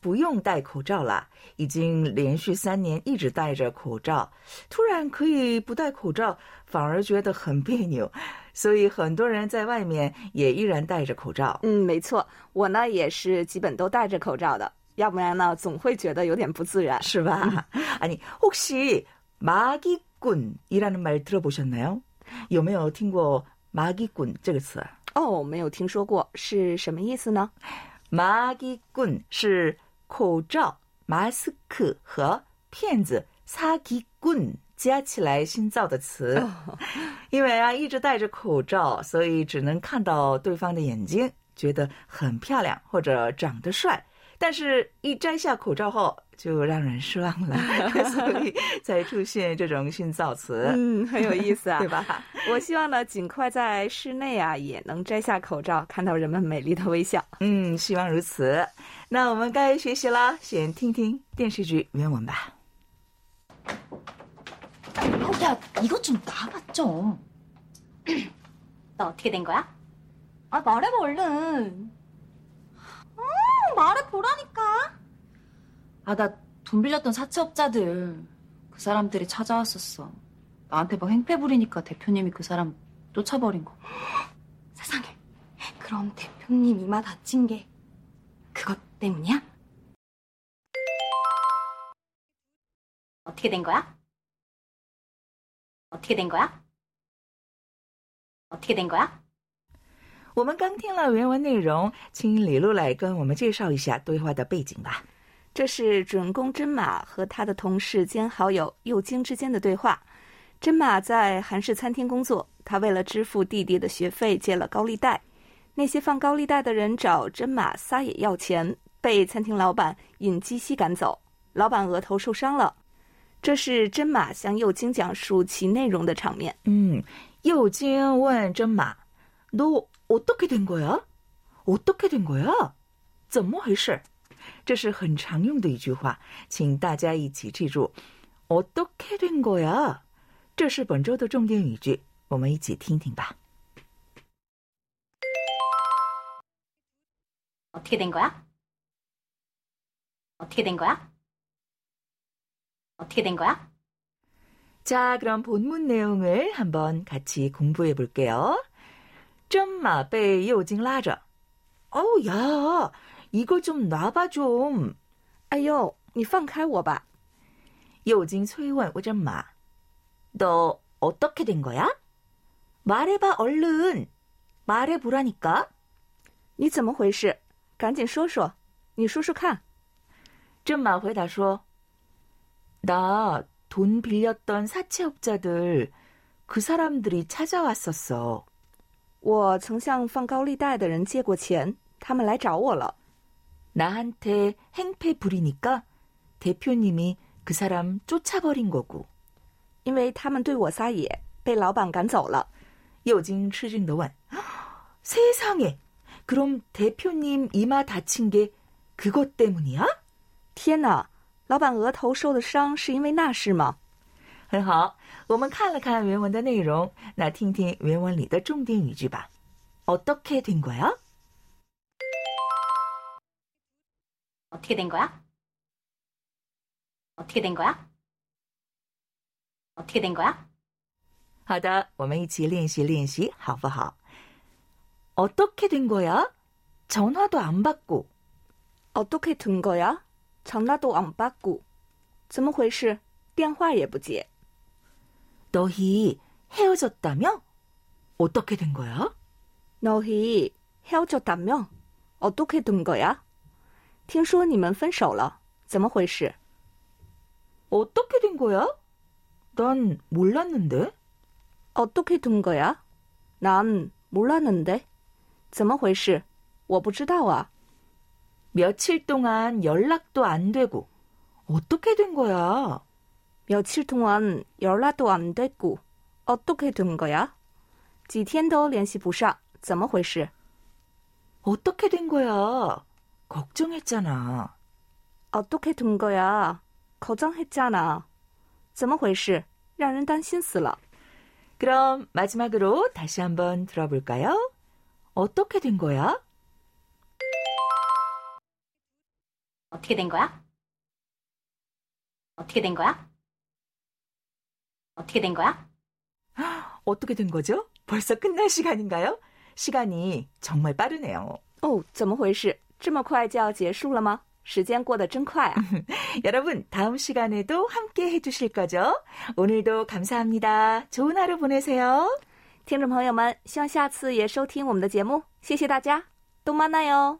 不用戴口罩了，已经连续三年一直戴着口罩，突然可以不戴口罩，反而觉得很别扭，所以很多人在外面也依然戴着口罩。嗯，没错，我呢也是基本都戴着口罩的，要不然呢总会觉得有点不自然。是吧？ 아니 혹시 마기꾼이라는 말 들어보셨나요? 有没有听过마기꾼这个词？哦，没有听说过，是什么意思呢？ 마기꾼 是 口罩 （mask） 和骗子 s a k i g u n 加起来新造的词。因为啊，一直戴着口罩，所以只能看到对方的眼睛，觉得很漂亮或者长得帅，但是，一摘下口罩后，就让人失望了，所以才出现这种新造词，嗯，很有意思啊，对？吧？我希望呢，尽快在室内啊，也能摘下口罩，看到人们美丽的微笑。嗯，希望如此。那我们该学习了，先听听电视剧原文吧。 어, 야, 이것 좀 놔봐, 좀. 너 어떻게 된 거야? 아, 말해봐, 얼른. 아, 나 돈 빌렸던 사채업자들. 그 사람들이 찾아왔었어. 나한테 막 행패 부리니까 대표님이 그 사람 쫓아버린 거. 세상에. 그럼 대표님 이마 다친 게 그것 때문이야? 어떻게 된 거야? 어떻게 된 거야? 어떻게 된 거야? 我们刚听了原文内容，请李璐来跟我们介绍一下对话的背景吧。 这是主人公真马和他的同事兼好友佑京之间的对话。真马在韩式餐厅工作，他为了支付弟弟的学费借了高利贷。那些放高利贷的人找真马撒野要钱，被餐厅老板引鸡西赶走，老板额头受伤了。这是真马向佑京讲述其内容的场面。嗯，佑京问真马：“너 어떻게 된 거야? 어떻게 된 거야? 怎么回事？” 这是很常用的一句话，请大家一起记住。어떻게 된 거야？这是本周的重点语句，我们一起听听吧。 어떻게 된 거야? 어떻게 된 거야? 어떻게 된 거야? 자, 그럼 본문 내용을 한번 같이 공부해 볼게요. 真马被右京拉着. 어우, 야, 이거 좀 놔봐 좀. 哎呦，你放开我吧！右京催问真马. 너 어떻게 된 거야? 말해봐 얼른. 말해보라니까. 你怎么回事？赶紧说说，你说说看。真马回答说, 나 돈 빌렸던 사채업자들, 그 사람들이 찾아왔었어. 我曾向放高利贷的人借过钱，他们来找我了。 나한테 행패 부리니까 대표님이 그 사람 쫓아버린 거고. 因为他们对我撒野，被老板赶走了。 요진吃惊的问. 세상에! 그럼 대표님 이마 다친 게 그것 때문이야? 天哪，老板额头受的伤是因为那事吗？很好，我们看了看原文的内容，那听听原文里的重点语句吧。어떻게 된 거야? 어떻게 된 거야? 어떻게 된 거야? 어떻게 된 거야? 好的，我们一起练习练习，好不好？ 어떻게 된 거야? 전화도 안 받고. 어떻게 된 거야? 전화도 안 받고. 怎么回事？电话也不接。 너희 헤어졌다며? 어떻게 된 거야? 너희 헤어졌다며? 어떻게 된 거야? 听说你们分手了，怎么回事？ 어떻게 된 거야? 난 몰랐는데. 어떻게 된 거야? 난 몰랐는데. 怎么回事？我不知道啊。 며칠 동안 연락도 안 되고. 어떻게 된 거야? 며칠 동안 연락도 안 됐고. 어떻게 된 거야? 几天都联系不上，怎么回事？ 어떻게 된 거야? 걱정했잖아. 어떻게 된 거야? 걱정했잖아. 怎么回事?让人担心死了. 그럼 마지막으로 다시 한번 들어볼까요? 어떻게 된 거야? 어떻게 된 거야? 어떻게 된 거야? 어떻게 된 거야? 어떻게 된 거죠? 벌써 끝날 시간인가요? 시간이 정말 빠르네요. 哦，怎么回事？ 这么快就要结束了吗？时间过得真快啊！ 여러분, 다음 시간에도 함께 해주실 거죠? 오늘도 감사합니다. 좋은 하루 보내세요. 听众朋友们，希望下次也收听我们的节目，谢谢大家，动漫奈哟。